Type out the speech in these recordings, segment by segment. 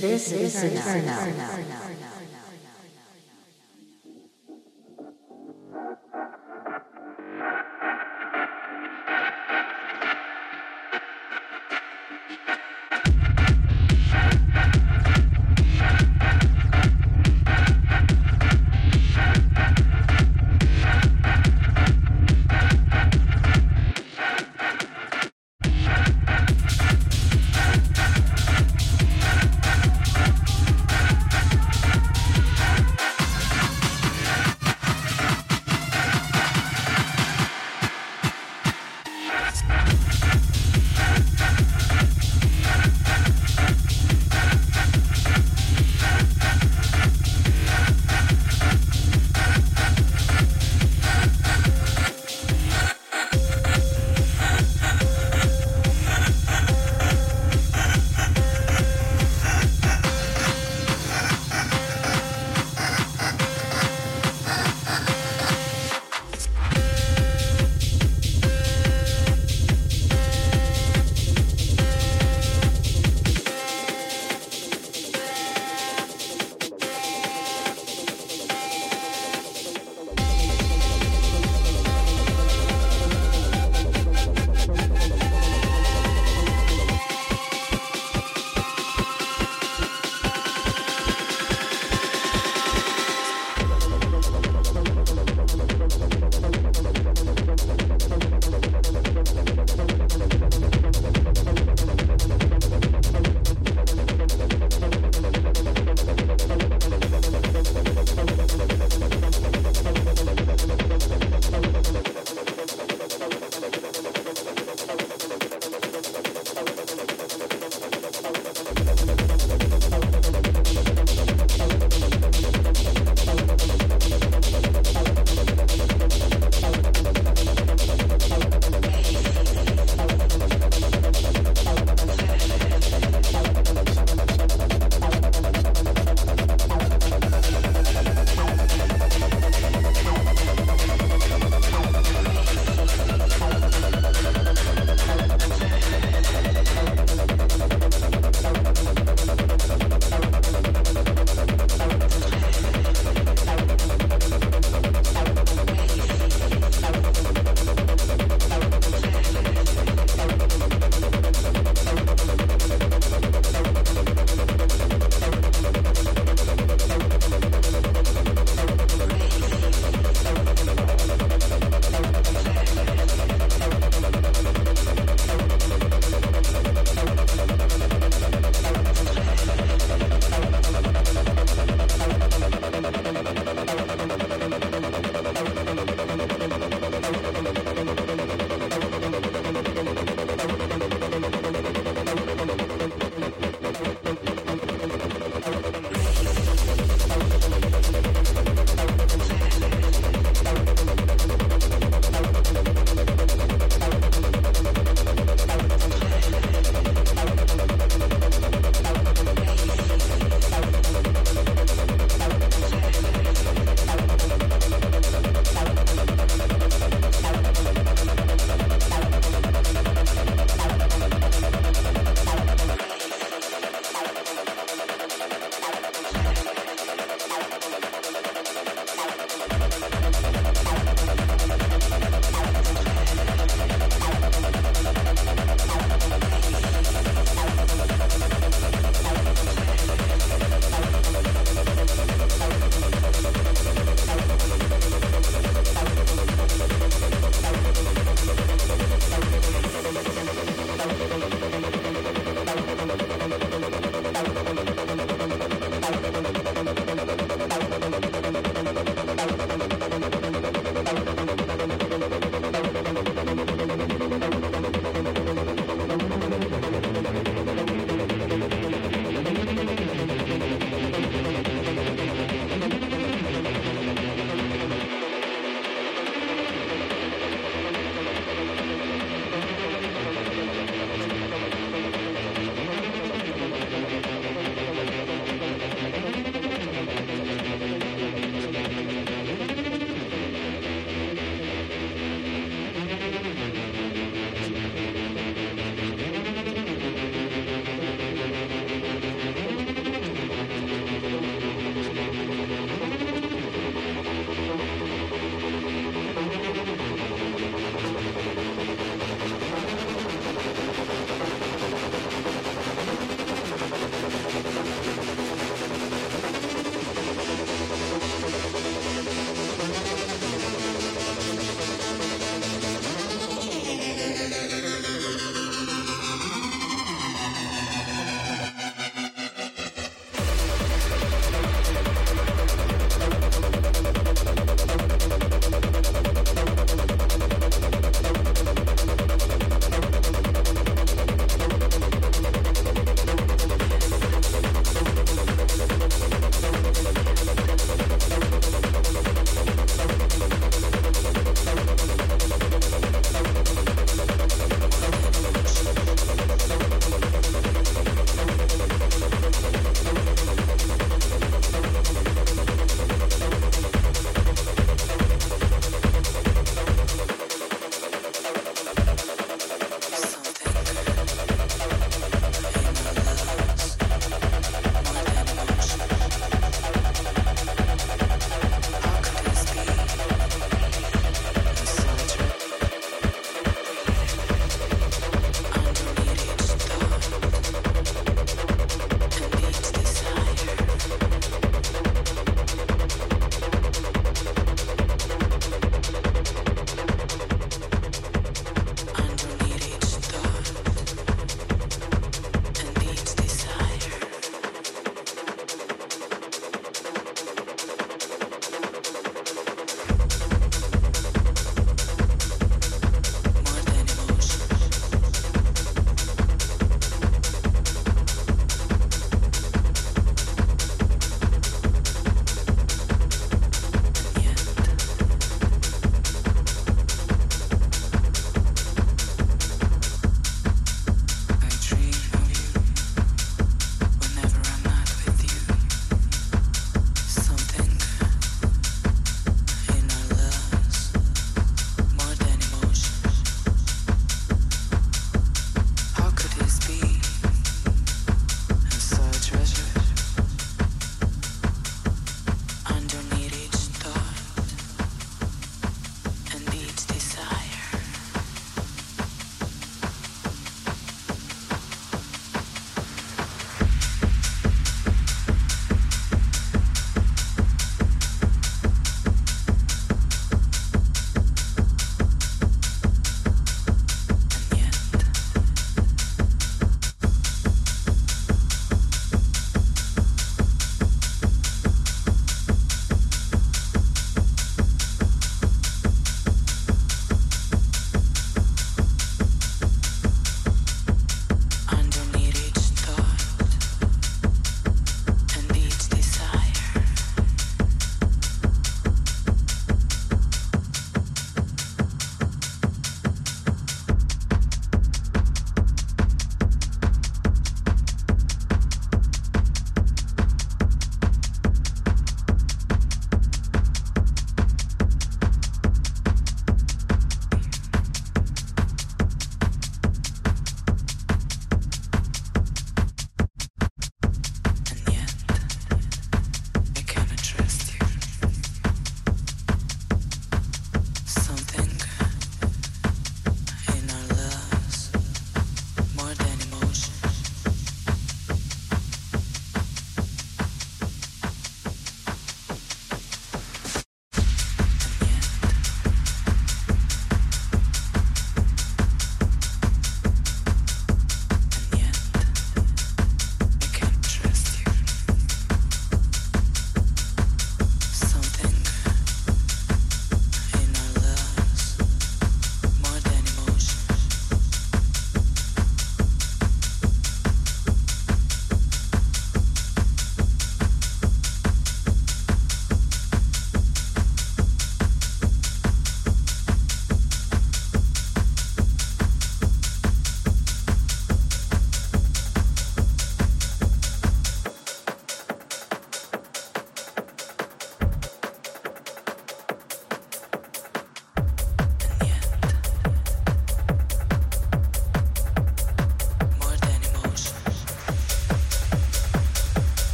This is enough.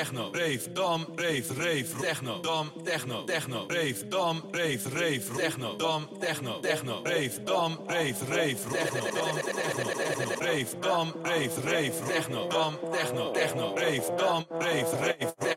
techno, rave, dam, rave, rave, techno, dam, techno, techno, rave, dam, rave, rave, techno, dam, techno, techno, rave, dam, rave, rave, techno, dam, techno, techno, rave, dam, rave, rave, techno, dam, techno, techno, rave, dam, rave, rave,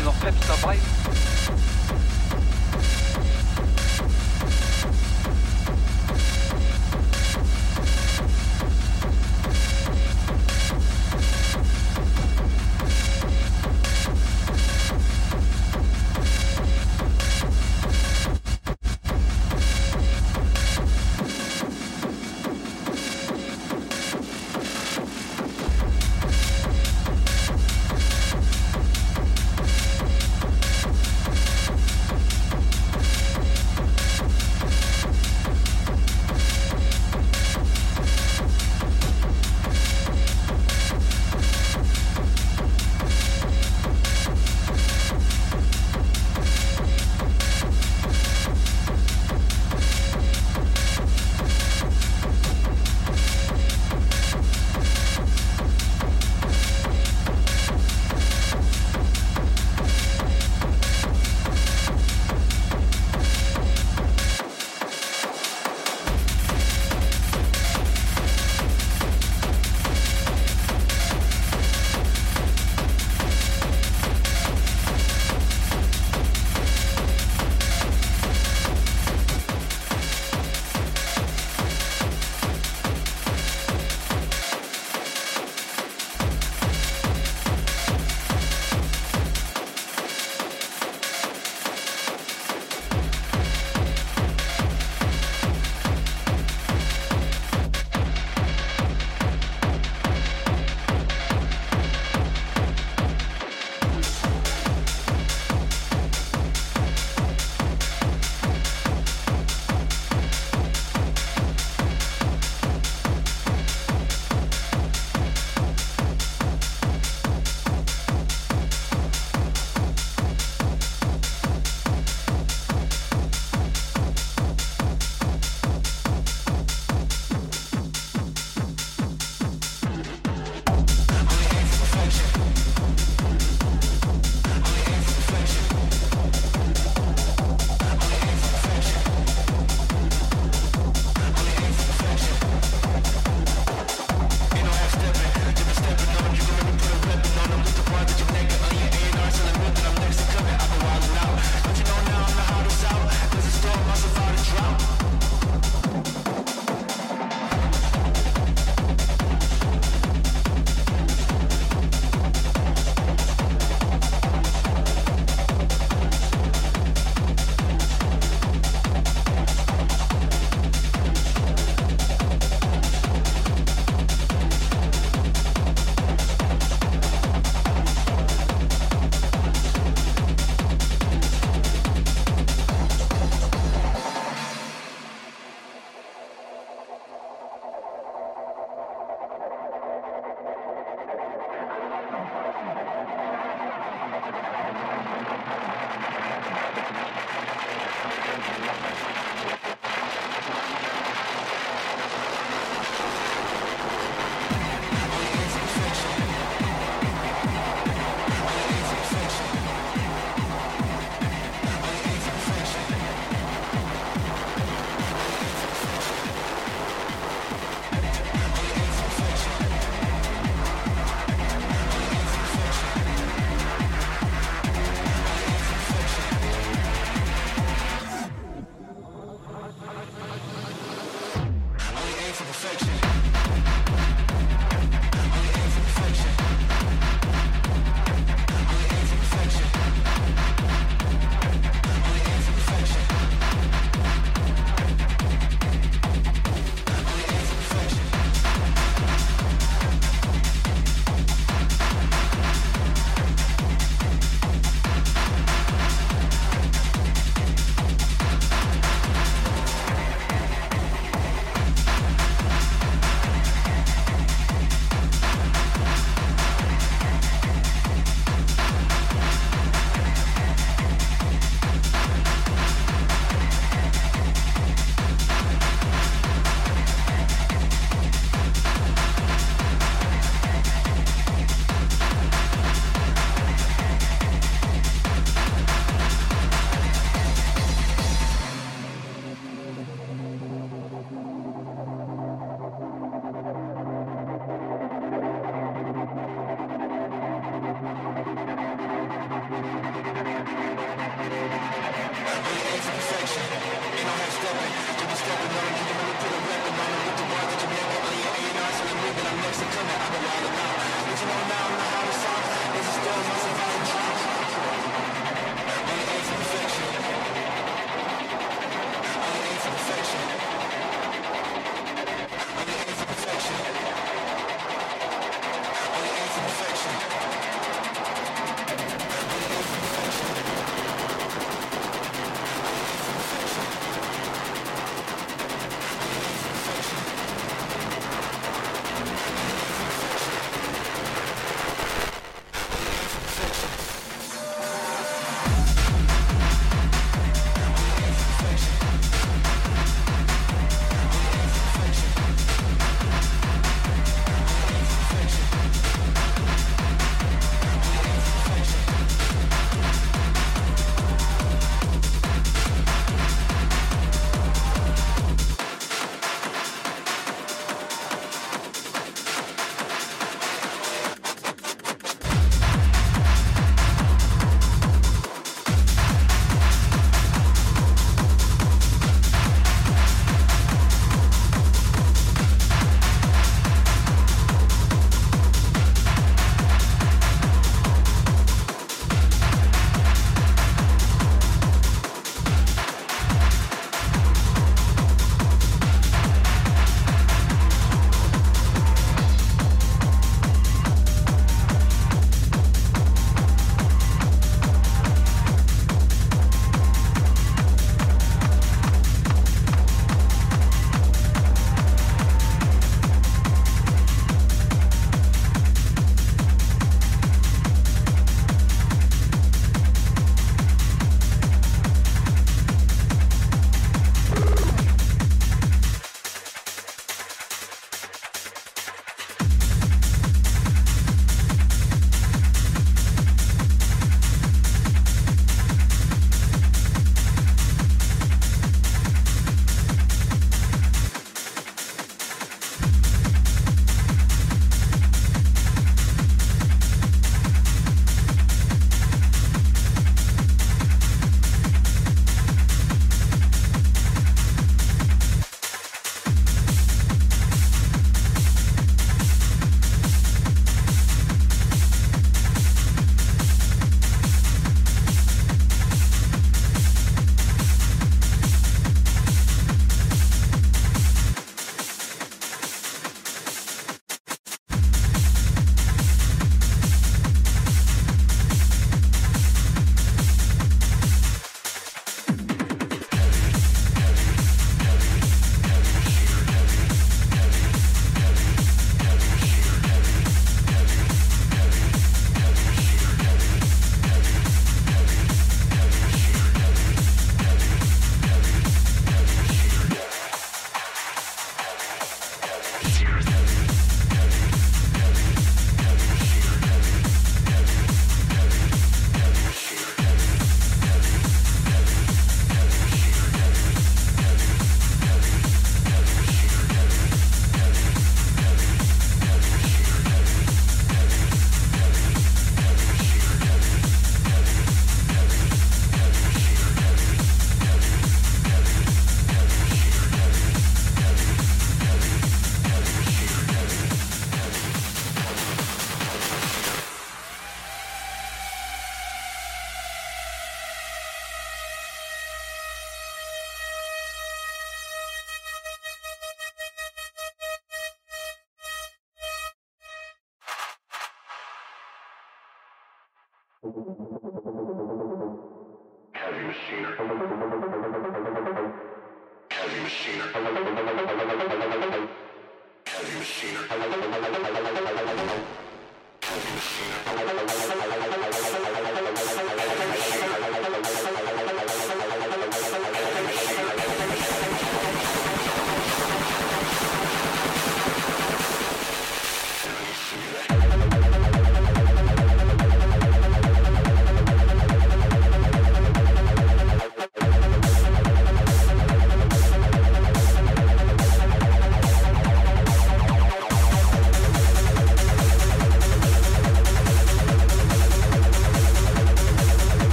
is on 5th of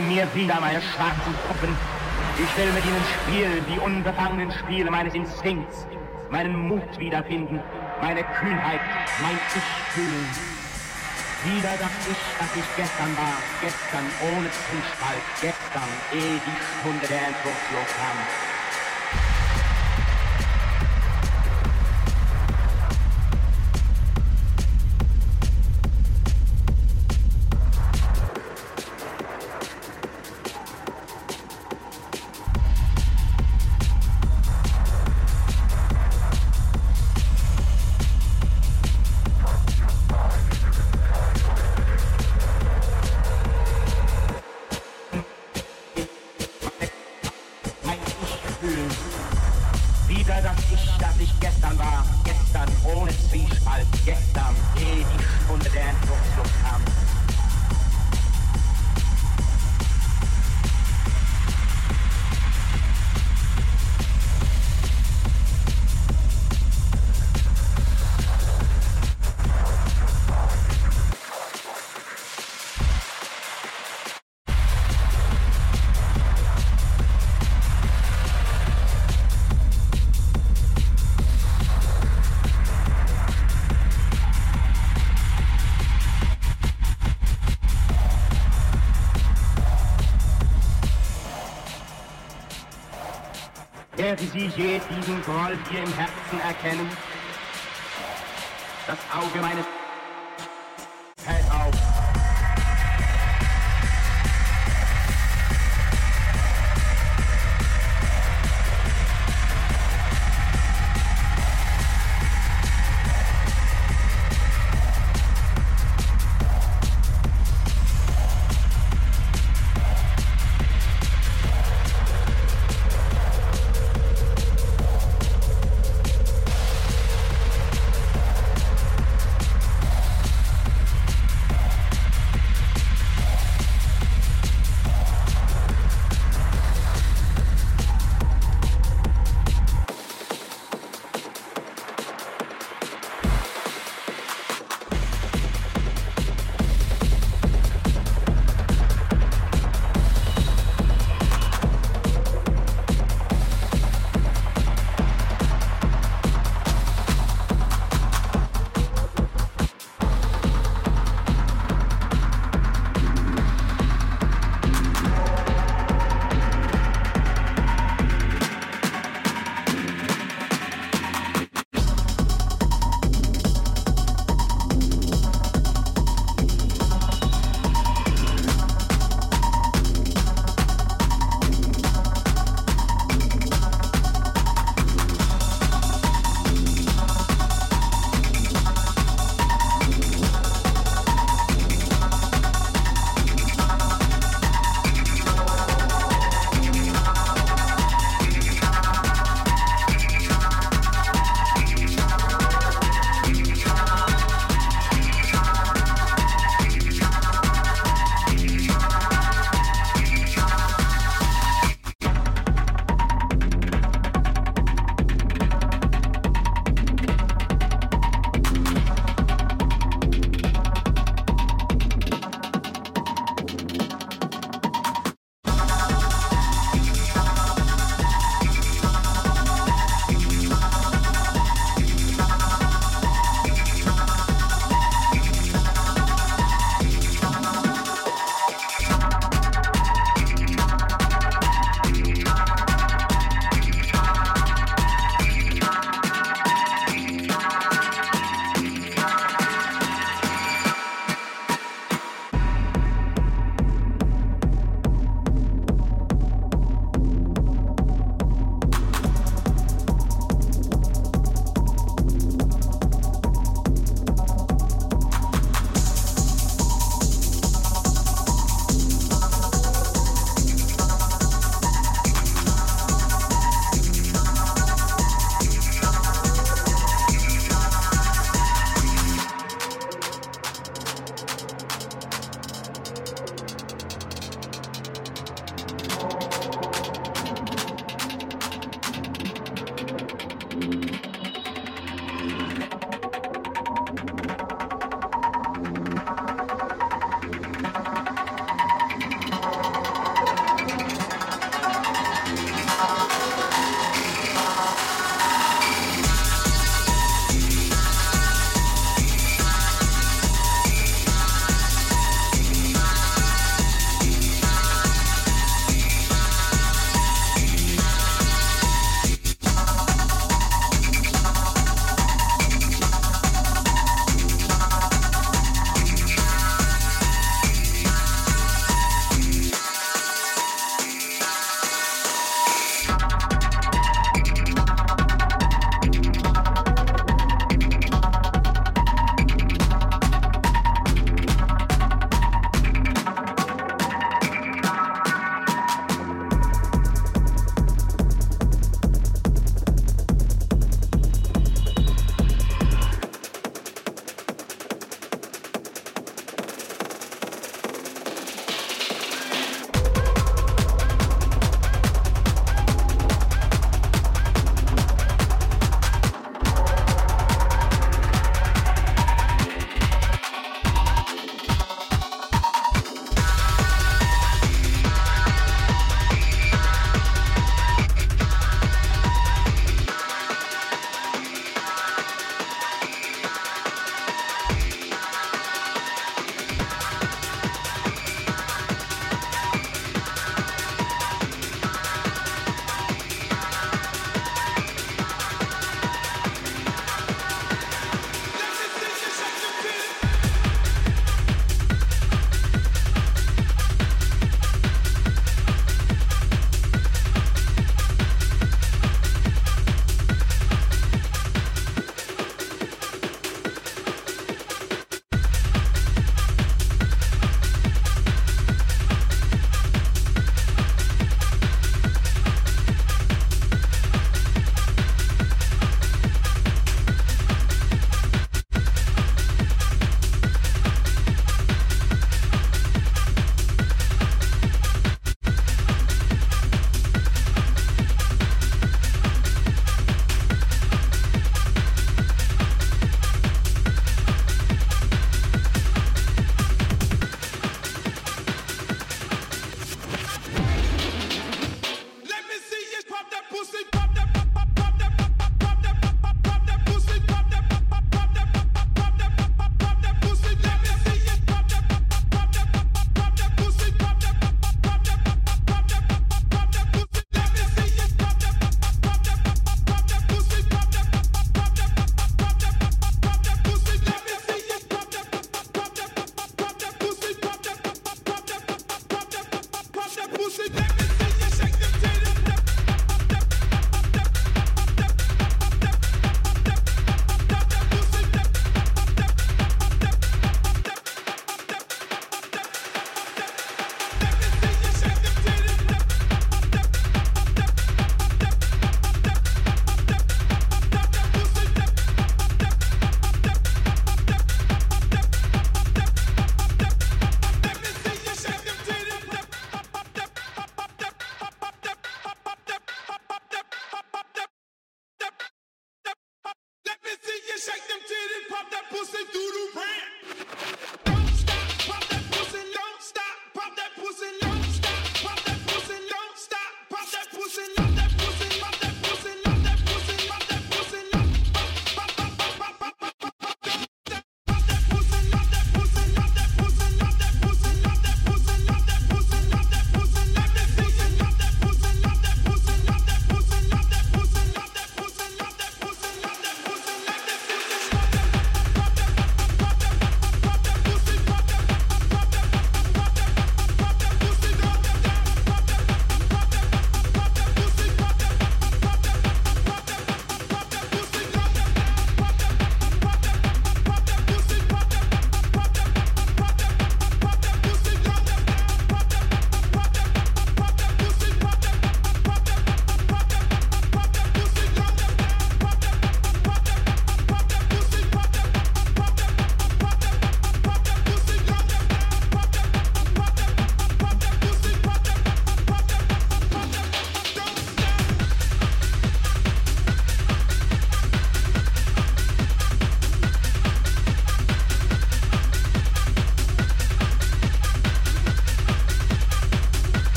sie mir wieder meine schwarzen Puppen. Ich will mit ihnen spielen, die unbefangenen Spiele meines Instinkts, meinen Mut wiederfinden, meine Kühnheit, mein Ich fühlen. Wieder das Ich, das ich gestern war, gestern ohne Zwiespalt, gestern, ehe die Stunde der Entwurzelung kam. Werden Sie je diesen Groll hier im Herzen erkennen? Das Auge meines